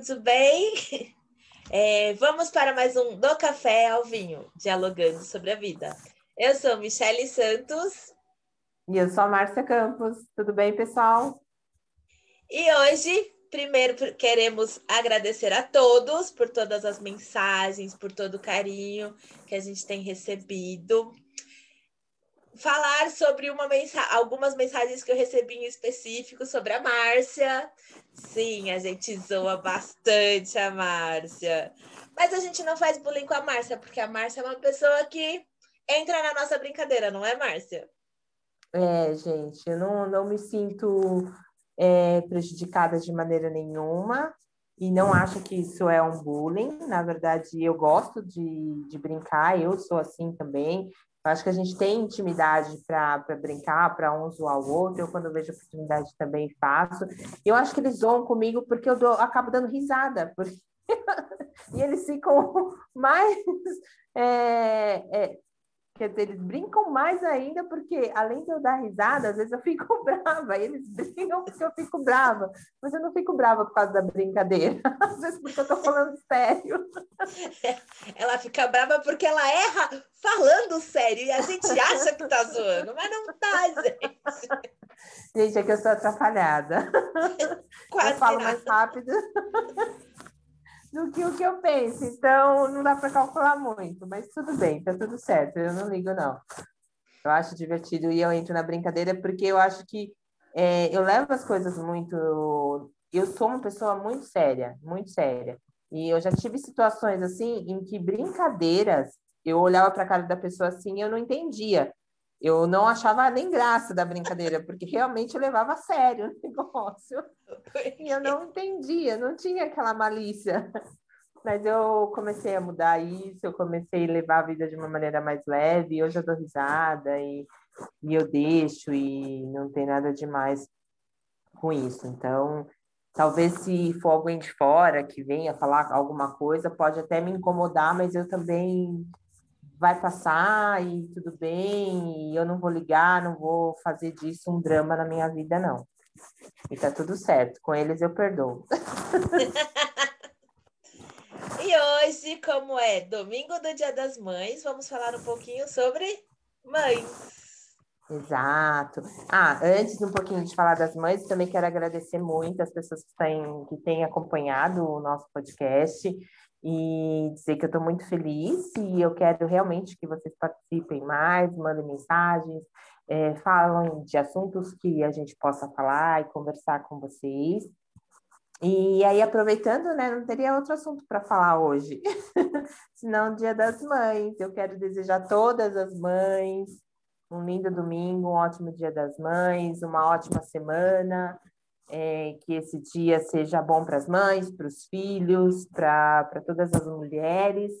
tudo bem? É, vamos para mais um Do Café ao Vinho, dialogando sobre a vida. Eu sou Michele Santos. E eu sou a Márcia Campos. Tudo bem, pessoal? E hoje, primeiro, queremos agradecer a todos por todas as mensagens, por todo o carinho que a gente tem recebido falar sobre uma mensa algumas mensagens que eu recebi em específico sobre a Márcia. Sim, a gente zoa bastante a Márcia. Mas a gente não faz bullying com a Márcia, porque a Márcia é uma pessoa que entra na nossa brincadeira, não é, Márcia? É, gente, eu não, não me sinto é, prejudicada de maneira nenhuma e não acho que isso é um bullying. Na verdade, eu gosto de, de brincar, eu sou assim também. Eu acho que a gente tem intimidade para brincar, para um zoar o outro. Eu, quando vejo oportunidade, também faço. Eu acho que eles zoam comigo porque eu dou, acabo dando risada. Porque... e eles ficam mais é, é, Quer dizer, eles brincam mais ainda, porque além de eu dar risada, às vezes eu fico brava, e eles brincam porque eu fico brava, mas eu não fico brava por causa da brincadeira, às vezes porque eu tô falando sério. Ela fica brava porque ela erra falando sério, e a gente acha que tá zoando, mas não tá, gente. Gente, é que eu sou atrapalhada. Quase eu falo nada. mais rápido do que o que eu penso. Então, não dá para calcular muito, mas tudo bem, tá tudo certo. Eu não ligo, não. Eu acho divertido e eu entro na brincadeira porque eu acho que é, eu levo as coisas muito. Eu sou uma pessoa muito séria, muito séria. E eu já tive situações assim em que brincadeiras eu olhava para a cara da pessoa assim e eu não entendia. Eu não achava nem graça da brincadeira, porque realmente eu levava a sério o negócio. E eu não entendia, não tinha aquela malícia. Mas eu comecei a mudar isso, eu comecei a levar a vida de uma maneira mais leve, hoje eu dou risada e, e eu deixo, e não tem nada demais com isso. Então, talvez se for alguém de fora que venha falar alguma coisa, pode até me incomodar, mas eu também vai passar e tudo bem, e eu não vou ligar, não vou fazer disso um drama na minha vida, não. E tá tudo certo, com eles eu perdoo. e hoje, como é domingo do Dia das Mães, vamos falar um pouquinho sobre mães. Exato. Ah, antes um pouquinho de falar das mães, também quero agradecer muito as pessoas que têm, que têm acompanhado o nosso podcast e dizer que eu estou muito feliz e eu quero realmente que vocês participem mais, mandem mensagens, é, falam de assuntos que a gente possa falar e conversar com vocês. E aí, aproveitando, né, não teria outro assunto para falar hoje, senão Dia das Mães. Eu quero desejar a todas as mães um lindo domingo, um ótimo Dia das Mães, uma ótima semana, é, que esse dia seja bom para as mães, para os filhos, para todas as mulheres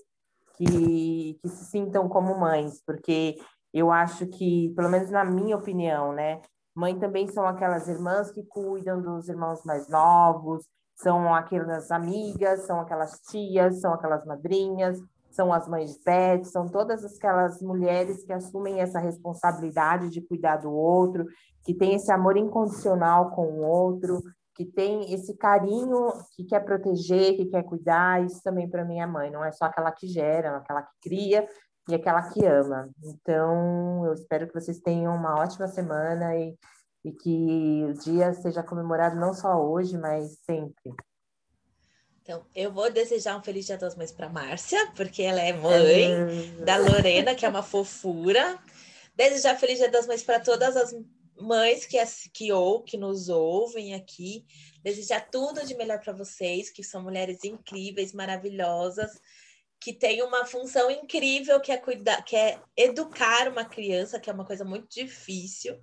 que, que se sintam como mães, porque eu acho que, pelo menos na minha opinião, né, mãe também são aquelas irmãs que cuidam dos irmãos mais novos, são aquelas amigas, são aquelas tias, são aquelas madrinhas, são as mães de pet, são todas aquelas mulheres que assumem essa responsabilidade de cuidar do outro, que tem esse amor incondicional com o outro, que tem esse carinho, que quer proteger, que quer cuidar. Isso também para é mãe, não é só aquela que gera, é aquela que cria e aquela que ama. Então, eu espero que vocês tenham uma ótima semana e, e que o dia seja comemorado não só hoje, mas sempre. Então, eu vou desejar um feliz Dia das Mães para Márcia, porque ela é mãe é. da Lorena, que é uma fofura. Desejar feliz Dia das Mães para todas as mães que, que, ou, que nos ouvem aqui. Desejar tudo de melhor para vocês, que são mulheres incríveis, maravilhosas, que têm uma função incrível que é cuidar, que é educar uma criança, que é uma coisa muito difícil.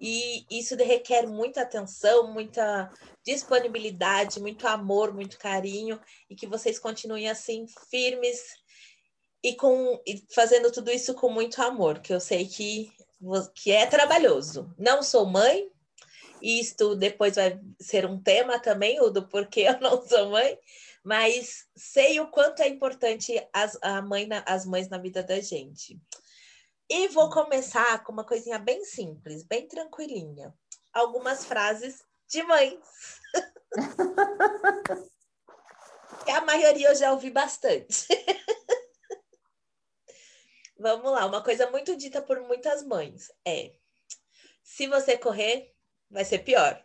E isso requer muita atenção, muita disponibilidade, muito amor, muito carinho, e que vocês continuem assim, firmes e, com, e fazendo tudo isso com muito amor, que eu sei que, que é trabalhoso. Não sou mãe, e isto depois vai ser um tema também, o do porquê eu não sou mãe, mas sei o quanto é importante as, a mãe, as mães na vida da gente. E vou começar com uma coisinha bem simples, bem tranquilinha. Algumas frases de mães. que a maioria eu já ouvi bastante. Vamos lá, uma coisa muito dita por muitas mães é: se você correr, vai ser pior.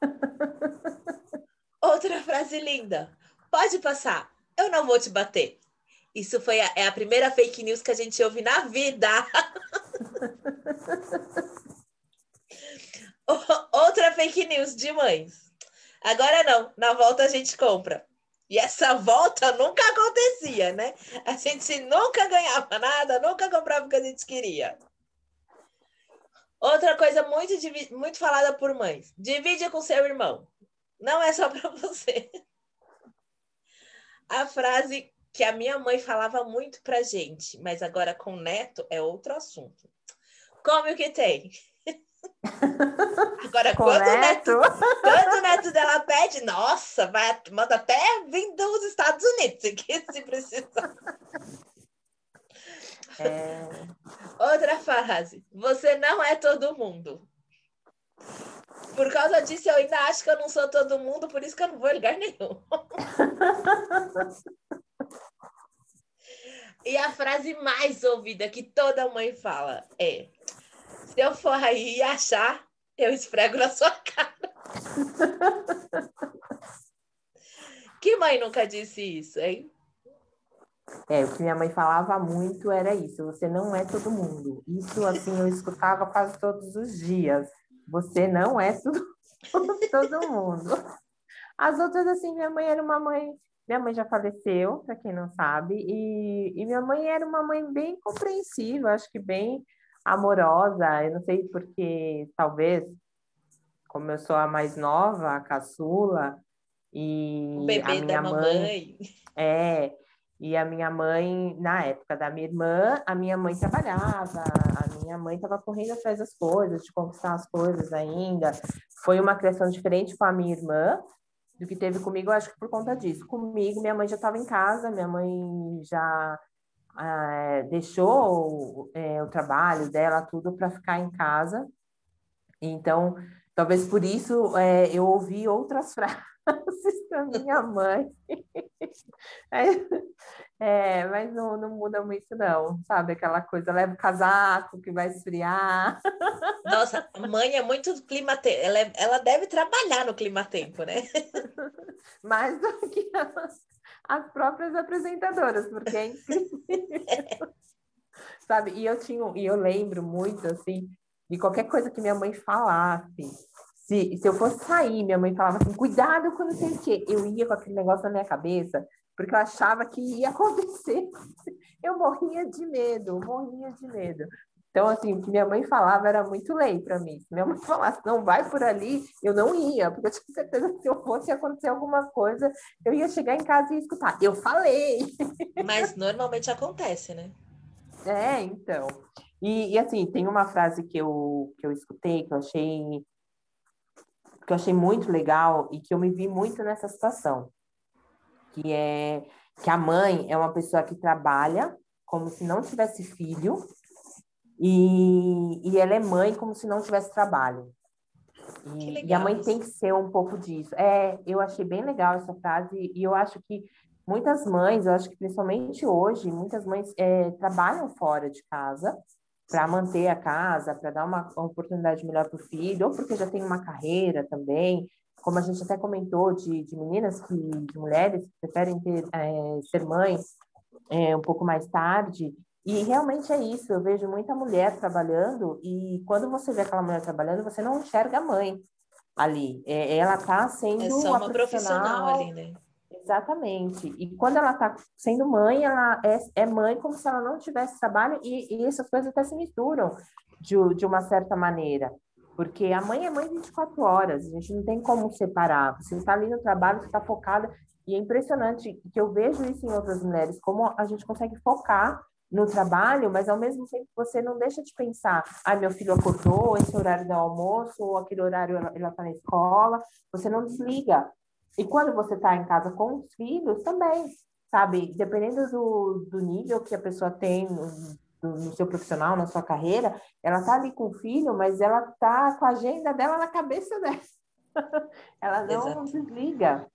Outra frase linda: pode passar, eu não vou te bater. Isso foi a, é a primeira fake news que a gente ouve na vida. Outra fake news de mães. Agora não, na volta a gente compra. E essa volta nunca acontecia, né? A gente nunca ganhava nada, nunca comprava o que a gente queria. Outra coisa muito, muito falada por mães: divide com seu irmão. Não é só para você. A frase que a minha mãe falava muito pra gente, mas agora com o neto é outro assunto. Come o que tem. Agora, quando o, neto, quando o neto dela pede, nossa, vai, manda até vir dos Estados Unidos, se precisar. É... Outra frase. Você não é todo mundo. Por causa disso, eu ainda acho que eu não sou todo mundo, por isso que eu não vou em lugar nenhum. e a frase mais ouvida que toda mãe fala é: se eu for aí e achar, eu esfrego na sua cara. que mãe nunca disse isso, hein? É, o que minha mãe falava muito era isso, você não é todo mundo. Isso, assim, eu escutava quase todos os dias. Você não é tudo, todo mundo. As outras, assim, minha mãe era uma mãe... Minha mãe já faleceu, para quem não sabe, e, e minha mãe era uma mãe bem compreensiva, acho que bem amorosa. Eu não sei porque, talvez, como eu sou a mais nova, a caçula, e o bebê a minha da mãe. É, e a minha mãe, na época da minha irmã, a minha mãe trabalhava, a minha mãe estava correndo atrás das coisas, de conquistar as coisas ainda. Foi uma criação diferente com a minha irmã do que teve comigo, acho que por conta disso. Comigo, minha mãe já estava em casa, minha mãe já é, deixou é, o trabalho dela, tudo, para ficar em casa. Então, talvez por isso é, eu ouvi outras frases da minha mãe. É, mas não, não muda muito, não, sabe? Aquela coisa, leva o casaco que vai esfriar. Nossa, a mãe é muito clima tempo. Ela, é, ela deve trabalhar no clima tempo, né? Mais do que as, as próprias apresentadoras, porque é incrível. Sabe? E eu tinha, e eu lembro muito assim de qualquer coisa que minha mãe falasse. Se, se eu fosse sair, minha mãe falava assim: cuidado com não sei o quê. Eu ia com aquele negócio na minha cabeça, porque eu achava que ia acontecer. Eu morria de medo, morria de medo. Então, assim, o que minha mãe falava era muito lei para mim. Se minha mãe falasse, não vai por ali, eu não ia, porque eu tinha certeza que se eu fosse acontecer alguma coisa, eu ia chegar em casa e escutar. Eu falei! Mas normalmente acontece, né? É, então. E, e, assim, tem uma frase que eu, que eu escutei, que eu achei que eu achei muito legal e que eu me vi muito nessa situação, que é que a mãe é uma pessoa que trabalha como se não tivesse filho e, e ela é mãe como se não tivesse trabalho. E, e, a mãe tem que ser um pouco disso. É, eu achei bem legal essa frase e eu acho que muitas mães, eu acho que principalmente hoje, muitas mães é, trabalham fora de casa para manter a casa, para dar uma, uma oportunidade melhor para o filho, ou porque já tem uma carreira também, como a gente até comentou de, de meninas que, de mulheres que preferem ter, é, ser mães é, um pouco mais tarde, e realmente é isso, eu vejo muita mulher trabalhando e quando você vê aquela mulher trabalhando, você não enxerga a mãe ali. É, ela está sendo é só uma, uma profissional, profissional ali, né? Exatamente. E quando ela está sendo mãe, ela é, é, mãe como se ela não tivesse trabalho e, e essas coisas até se misturam de, de uma certa maneira. Porque a mãe é mãe 24 horas, a gente não tem como separar. Você está ali no trabalho, você está focada. E é impressionante que eu vejo isso em outras mulheres, como a gente consegue focar no trabalho, mas ao mesmo tempo você não deixa de pensar, ah, meu filho acordou, esse horário do almoço, ou aquele horário ela está na escola, você não desliga. E quando você está em casa com os filhos, também, sabe? Dependendo do, do nível que a pessoa tem no, no seu profissional, na sua carreira, ela está ali com o filho, mas ela está com a agenda dela na cabeça dela. ela não Exato. desliga.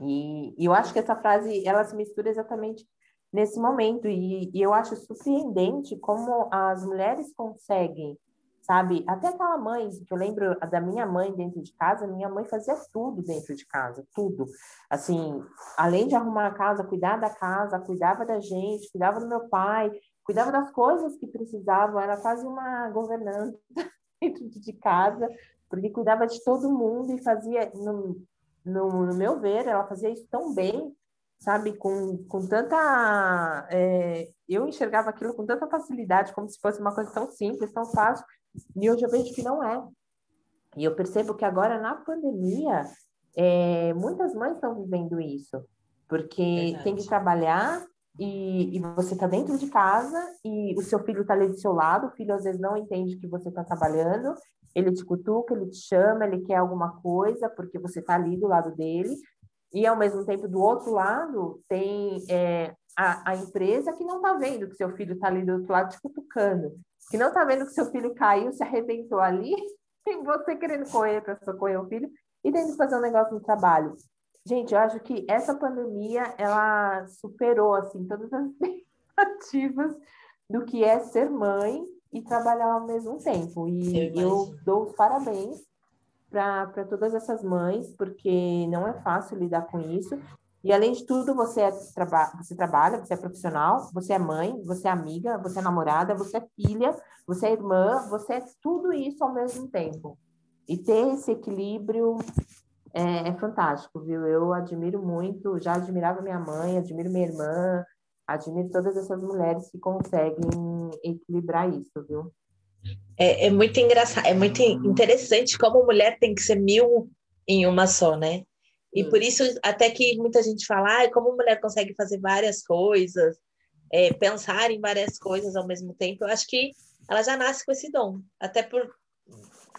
E, e eu acho que essa frase, ela se mistura exatamente nesse momento, e, e eu acho surpreendente como as mulheres conseguem sabe? Até aquela mãe, que eu lembro da minha mãe dentro de casa, minha mãe fazia tudo dentro de casa, tudo. Assim, além de arrumar a casa, cuidar da casa, cuidava da gente, cuidava do meu pai, cuidava das coisas que precisavam, era quase uma governanta dentro de casa, porque cuidava de todo mundo e fazia, no, no, no meu ver, ela fazia isso tão bem, sabe, com, com tanta. É, eu enxergava aquilo com tanta facilidade, como se fosse uma coisa tão simples, tão fácil, e hoje eu vejo que não é. E eu percebo que agora, na pandemia, é, muitas mães estão vivendo isso, porque Verdade. tem que trabalhar e, e você está dentro de casa e o seu filho está ali do seu lado, o filho às vezes não entende que você está trabalhando, ele te cutuca, ele te chama, ele quer alguma coisa porque você está ali do lado dele, e ao mesmo tempo do outro lado tem é, a, a, empresa que não está vendo que seu filho está ali do outro lado te cutucando que não está vendo que seu filho caiu, se arrebentou ali, e você querendo correr para socorrer o filho e tendo que fazer um negócio no trabalho. Gente, eu acho que essa pandemia, ela superou, assim, todas as expectativas do que é ser mãe e trabalhar ao mesmo tempo. E eu, eu dou os parabéns para todas essas mães, porque não é fácil lidar com isso. E além de tudo, você, é, traba você trabalha, você é profissional, você é mãe, você é amiga, você é namorada, você é filha, você é irmã, você é tudo isso ao mesmo tempo. E ter esse equilíbrio é, é fantástico, viu? Eu admiro muito, já admirava minha mãe, admiro minha irmã, admiro todas essas mulheres que conseguem equilibrar isso, viu? É, é muito engraçado, é muito interessante como mulher tem que ser mil em uma só, né? E hum. por isso, até que muita gente fala, ah, como mulher consegue fazer várias coisas, é, pensar em várias coisas ao mesmo tempo, eu acho que ela já nasce com esse dom. Até por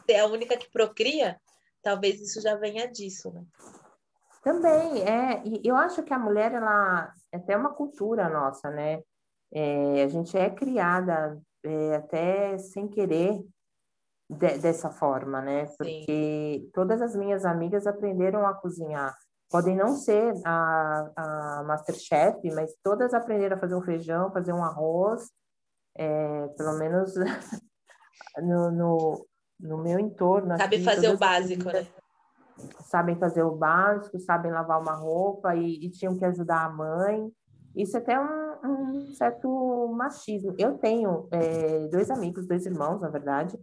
ser a única que procria, talvez isso já venha disso, né? Também, é. E eu acho que a mulher, ela é até uma cultura nossa, né? É, a gente é criada é, até sem querer de, dessa forma, né? Porque Sim. todas as minhas amigas aprenderam a cozinhar. Podem não ser a, a Masterchef, mas todas aprenderam a fazer um feijão, fazer um arroz, é, pelo menos no, no, no, meu entorno. Sabe fazer o básico, né? Sabem fazer o básico, sabem lavar uma roupa e, e tinham que ajudar a mãe. Isso é até um, um certo machismo. Eu tenho é, dois amigos, dois irmãos, na verdade,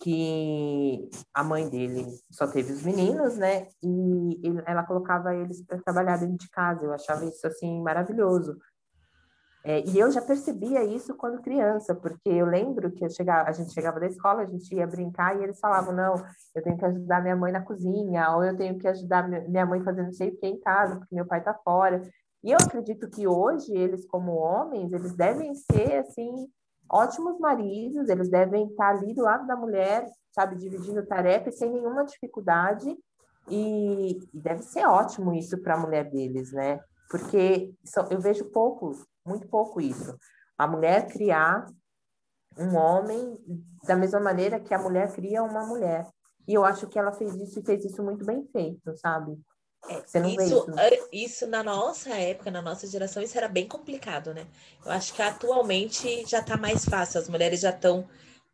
que a mãe dele só teve os meninos, né? E ele, ela colocava eles para trabalhar dentro de casa. Eu achava isso assim maravilhoso. É, e eu já percebia isso quando criança, porque eu lembro que eu chegava, a gente chegava da escola, a gente ia brincar e eles falavam: não, eu tenho que ajudar minha mãe na cozinha, ou eu tenho que ajudar minha mãe fazendo não sei o que em casa, porque meu pai está fora. E eu acredito que hoje eles, como homens, eles devem ser assim ótimos maridos, eles devem estar ali do lado da mulher, sabe, dividindo tarefas sem nenhuma dificuldade. E, e deve ser ótimo isso para a mulher deles, né? Porque eu vejo pouco, muito pouco isso. A mulher criar um homem da mesma maneira que a mulher cria uma mulher. E eu acho que ela fez isso e fez isso muito bem feito, sabe? É, Você não isso, isso. É, isso na nossa época, na nossa geração, isso era bem complicado, né? Eu acho que atualmente já está mais fácil, as mulheres já estão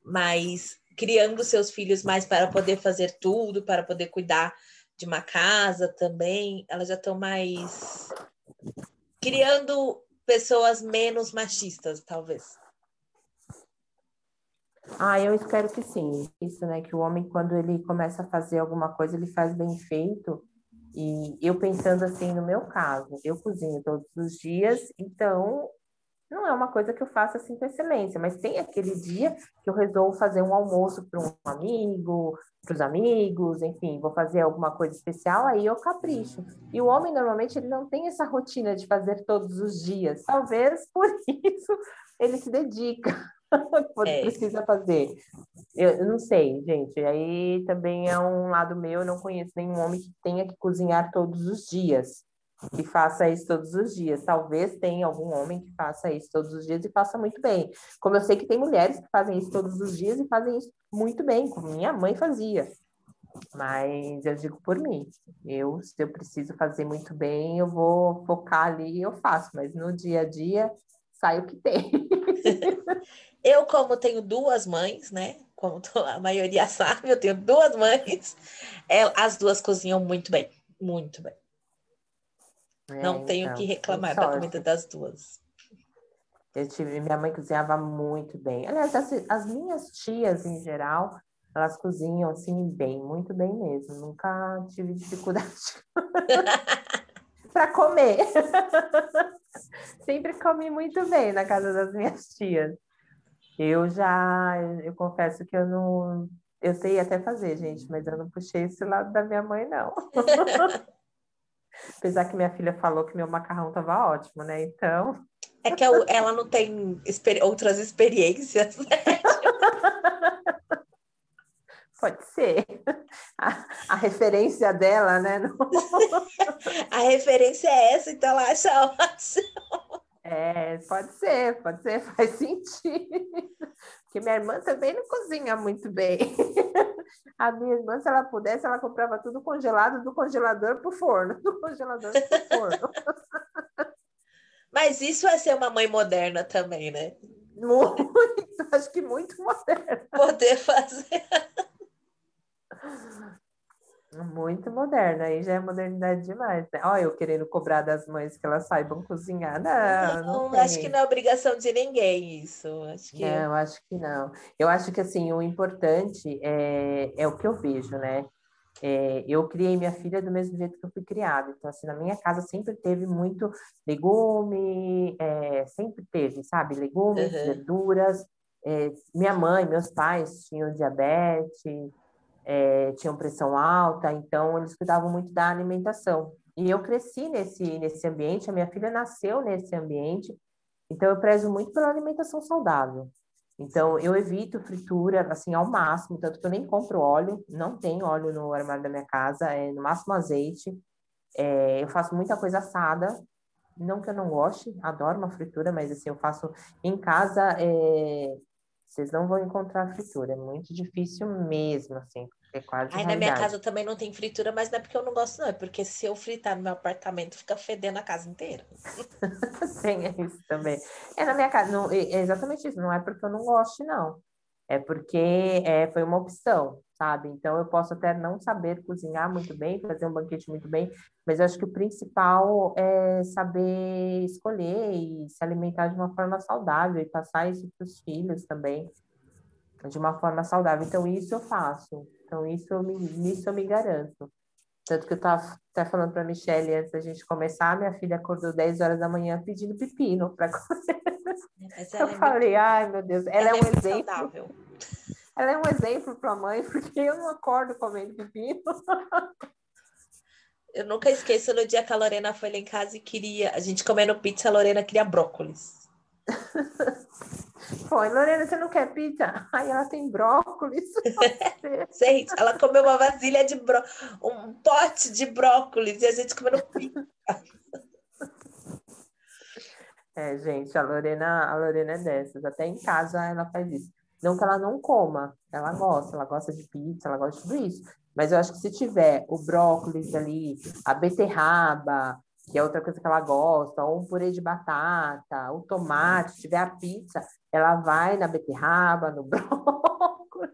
mais criando seus filhos mais para poder fazer tudo, para poder cuidar de uma casa também. Elas já estão mais criando pessoas menos machistas, talvez. Ah, eu espero que sim. Isso, né? Que o homem, quando ele começa a fazer alguma coisa, ele faz bem feito e eu pensando assim no meu caso, eu cozinho todos os dias, então não é uma coisa que eu faça assim com excelência, mas tem aquele dia que eu resolvo fazer um almoço para um amigo, para os amigos, enfim, vou fazer alguma coisa especial, aí eu capricho. E o homem normalmente ele não tem essa rotina de fazer todos os dias. Talvez por isso ele se dedica é. precisa fazer. Eu, eu, não sei, gente. Aí também é um lado meu, eu não conheço nenhum homem que tenha que cozinhar todos os dias, que faça isso todos os dias. Talvez tenha algum homem que faça isso todos os dias e faça muito bem. Como eu sei que tem mulheres que fazem isso todos os dias e fazem isso muito bem, como minha mãe fazia. Mas eu digo por mim, eu, se eu preciso fazer muito bem, eu vou focar ali e eu faço, mas no dia a dia sai o que tem. eu, como tenho duas mães, né? Como a maioria sabe, eu tenho duas mães, é, as duas cozinham muito bem, muito bem. É, Não tenho então, que reclamar da comida das duas. Eu tive, minha mãe cozinhava muito bem. Aliás, as, as minhas tias, em geral, elas cozinham assim bem, muito bem mesmo. Nunca tive dificuldade para comer. Sempre comi muito bem na casa das minhas tias. Eu já, eu confesso que eu não, eu sei até fazer, gente, mas eu não puxei esse lado da minha mãe, não. Apesar que minha filha falou que meu macarrão estava ótimo, né? Então. É que ela não tem outras experiências, né? Pode ser. A, a, referência dela, né? a referência é essa, então ela acha ótimo. É, pode ser, pode ser, faz sentido. Porque minha irmã também não cozinha muito bem. A minha irmã, se ela pudesse, ela comprava tudo congelado do congelador para o forno, do congelador para o forno. Mas isso é ser uma mãe moderna também, né? Muito, acho que muito moderna. Poder fazer. Muito moderna, aí já é modernidade demais, né? Olha, eu querendo cobrar das mães que elas saibam cozinhar. Não, não, não acho que não é obrigação de ninguém isso. Acho que... Não, acho que não. Eu acho que assim, o importante é, é o que eu vejo, né? É, eu criei minha filha do mesmo jeito que eu fui criada. Então, assim, na minha casa sempre teve muito legume, é, sempre teve, sabe? Legumes, uhum. verduras. É, minha mãe, meus pais tinham diabetes, é, tinham pressão alta, então eles cuidavam muito da alimentação. E eu cresci nesse, nesse ambiente, a minha filha nasceu nesse ambiente, então eu prezo muito pela alimentação saudável. Então eu evito fritura assim ao máximo, tanto que eu nem compro óleo, não tem óleo no armário da minha casa, é no máximo azeite. É, eu faço muita coisa assada, não que eu não goste, adoro uma fritura, mas assim eu faço em casa é, vocês não vão encontrar fritura, é muito difícil mesmo, assim, é quase Aí na minha casa também não tem fritura, mas não é porque eu não gosto, não, é porque se eu fritar no meu apartamento, fica fedendo a casa inteira. tem isso também. É na minha casa, não, é exatamente isso, não é porque eu não gosto, não. É porque é, foi uma opção, sabe? Então eu posso até não saber cozinhar muito bem, fazer um banquete muito bem, mas eu acho que o principal é saber escolher e se alimentar de uma forma saudável e passar isso para os filhos também de uma forma saudável. Então isso eu faço. Então isso eu me, nisso eu me garanto. Tanto que eu estava até falando para a Michelle antes da gente começar, minha filha acordou 10 horas da manhã pedindo pepino para comer. eu é falei, muito... ai meu Deus, ela, ela é um é exemplo. Saudável. Ela é um exemplo para a mãe, porque eu não acordo comendo pepino. Eu nunca esqueço no dia que a Lorena foi lá em casa e queria. A gente comendo pizza, a Lorena queria brócolis. Foi, Lorena, você não quer pizza? Ai, ela tem brócolis. gente, ela comeu uma vasilha de brócolis, um pote de brócolis e a gente comendo pizza. É, gente, a Lorena, a Lorena é dessas. Até em casa ela faz isso. Não que ela não coma, ela gosta, ela gosta de pizza, ela gosta de tudo isso. Mas eu acho que se tiver o brócolis ali, a beterraba, que é outra coisa que ela gosta, ou um purê de batata, o tomate, se tiver a pizza, ela vai na beterraba, no brócolis,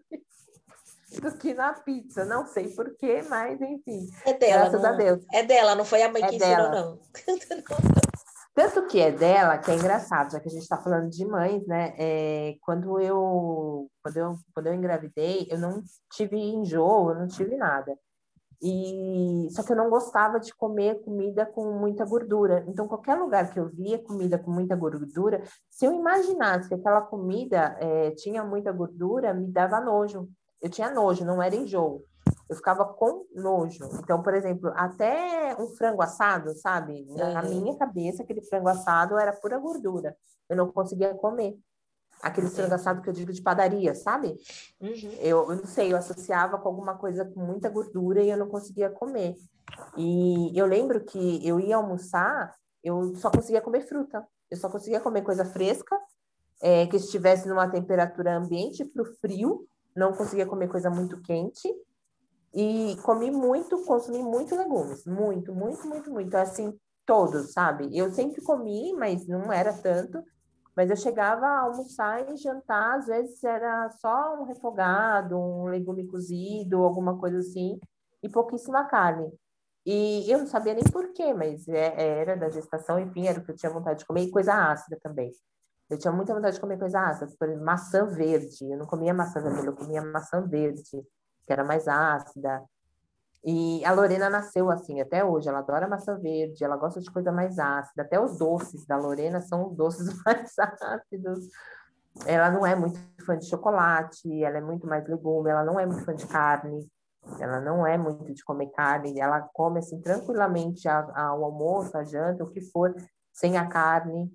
do que na pizza. Não sei porquê, mas enfim. É dela, graças não, a Deus. É dela, não foi a mãe é que dela. ensinou, não. Tanto que é dela, que é engraçado, já que a gente está falando de mães, né? É, quando, eu, quando, eu, quando eu engravidei, eu não tive enjoo, eu não tive nada. E só que eu não gostava de comer comida com muita gordura. Então, qualquer lugar que eu via comida com muita gordura, se eu imaginasse que aquela comida é, tinha muita gordura, me dava nojo. Eu tinha nojo, não era enjoo eu ficava com nojo. Então, por exemplo, até um frango assado, sabe? Na uhum. minha cabeça, aquele frango assado era pura gordura. Eu não conseguia comer. Aquele frango assado que eu digo de padaria, sabe? Uhum. Eu, eu não sei, eu associava com alguma coisa com muita gordura e eu não conseguia comer. E eu lembro que eu ia almoçar, eu só conseguia comer fruta. Eu só conseguia comer coisa fresca, é, que estivesse numa temperatura ambiente para o frio. Não conseguia comer coisa muito quente E comi muito, consumi muito legumes, muito, muito, muito, muito, assim, todos, sabe? Eu sempre comi, mas não era tanto. Mas eu chegava a almoçar e jantar, às vezes era só um refogado, um legume cozido, alguma coisa assim, e pouquíssima carne. E eu não sabia nem porquê, mas é, era da gestação, enfim, era o que eu tinha vontade de comer, e coisa ácida também. Eu tinha muita vontade de comer coisa ácida, por exemplo, maçã verde. Eu não comia maçã vermelha, eu comia maçã verde, que era mais ácida. E a Lorena nasceu assim até hoje. Ela adora maçã verde, ela gosta de coisa mais ácida. Até os doces da Lorena são os doces mais ácidos. Ela não é muito fã de chocolate, ela é muito mais legume, ela não é muito fã de carne, ela não é muito de comer carne, ela come assim tranquilamente ao almoço, à janta, o que for, sem a carne.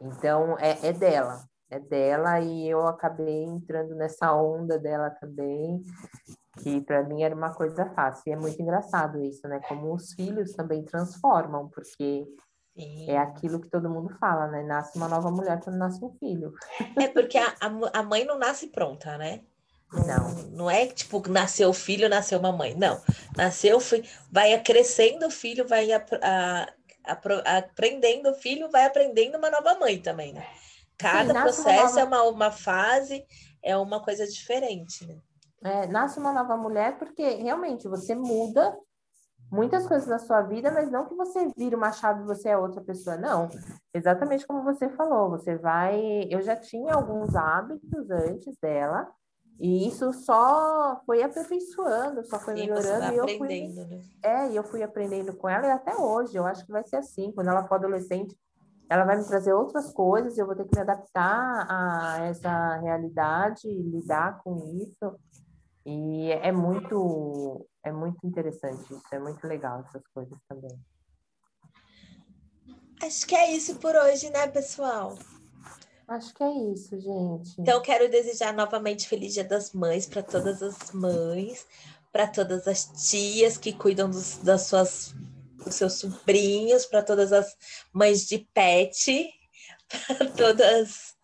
Então é, é dela, é dela e eu acabei entrando nessa onda dela também que para mim era uma coisa fácil. E é muito engraçado isso, né? Como os filhos também transformam, porque Sim. é aquilo que todo mundo fala, né? Nasce uma nova mulher quando nasce um filho. É porque a, a mãe não nasce pronta, né? Não. Não é tipo, nasceu o filho, nasceu uma mãe. Não. Nasceu vai crescendo o filho, vai a, a, a, aprendendo o filho, vai aprendendo uma nova mãe também, né? Cada Sim, processo é uma nova... é uma, uma fase, é uma coisa diferente, né? É, nasce uma nova mulher porque realmente você muda muitas coisas na sua vida, mas não que você vira uma chave e você é outra pessoa, não. Exatamente como você falou, você vai. Eu já tinha alguns hábitos antes dela, e isso só foi aperfeiçoando, só foi melhorando. e eu fui, né? É, e eu fui aprendendo com ela, e até hoje, eu acho que vai ser assim. Quando ela for adolescente, ela vai me trazer outras coisas, eu vou ter que me adaptar a essa realidade, lidar com isso. E é muito, é muito interessante isso, é muito legal essas coisas também. Acho que é isso por hoje, né, pessoal? Acho que é isso, gente. Então, quero desejar novamente Feliz Dia das Mães para todas as mães, para todas as tias que cuidam dos, das suas, dos seus sobrinhos, para todas as mães de pet, para todas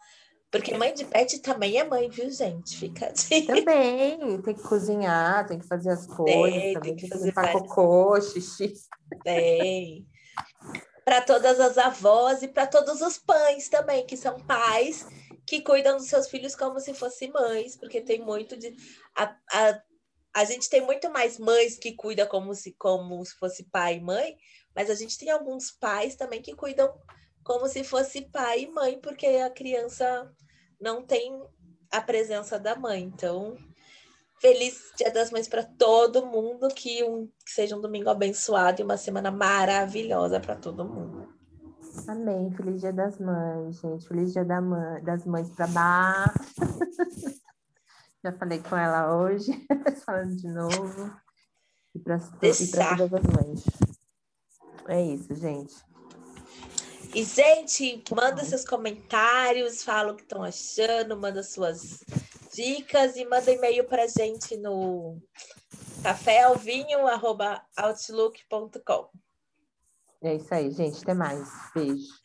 porque mãe de pet também é mãe, viu, gente? Fica assim. Também, tem que cozinhar, tem que fazer as coisas, tem, tem que, fazer limpar cocô, xixi. Tem. Para todas as avós e para todos os pães também, que são pais que cuidam dos seus filhos como se fossem mães, porque tem muito de. A, a, a gente tem muito mais mães que cuidam como se, como se fosse pai e mãe, mas a gente tem alguns pais também que cuidam como se fosse pai e mãe, porque a criança não tem a presença da mãe. Então, feliz Dia das Mães para todo mundo, que, um, que seja um domingo abençoado e uma semana maravilhosa para todo mundo. Amém. Feliz Dia das Mães, gente. Feliz Dia da mãe, das Mães para Bar. Já falei com ela hoje, falando de novo. E para todas as mães. É isso, gente. E, gente, manda seus comentários, fala o que estão achando, manda suas dicas e manda e-mail para gente no caféalvinho.outlook.com. É isso aí, gente. Até mais. Beijo.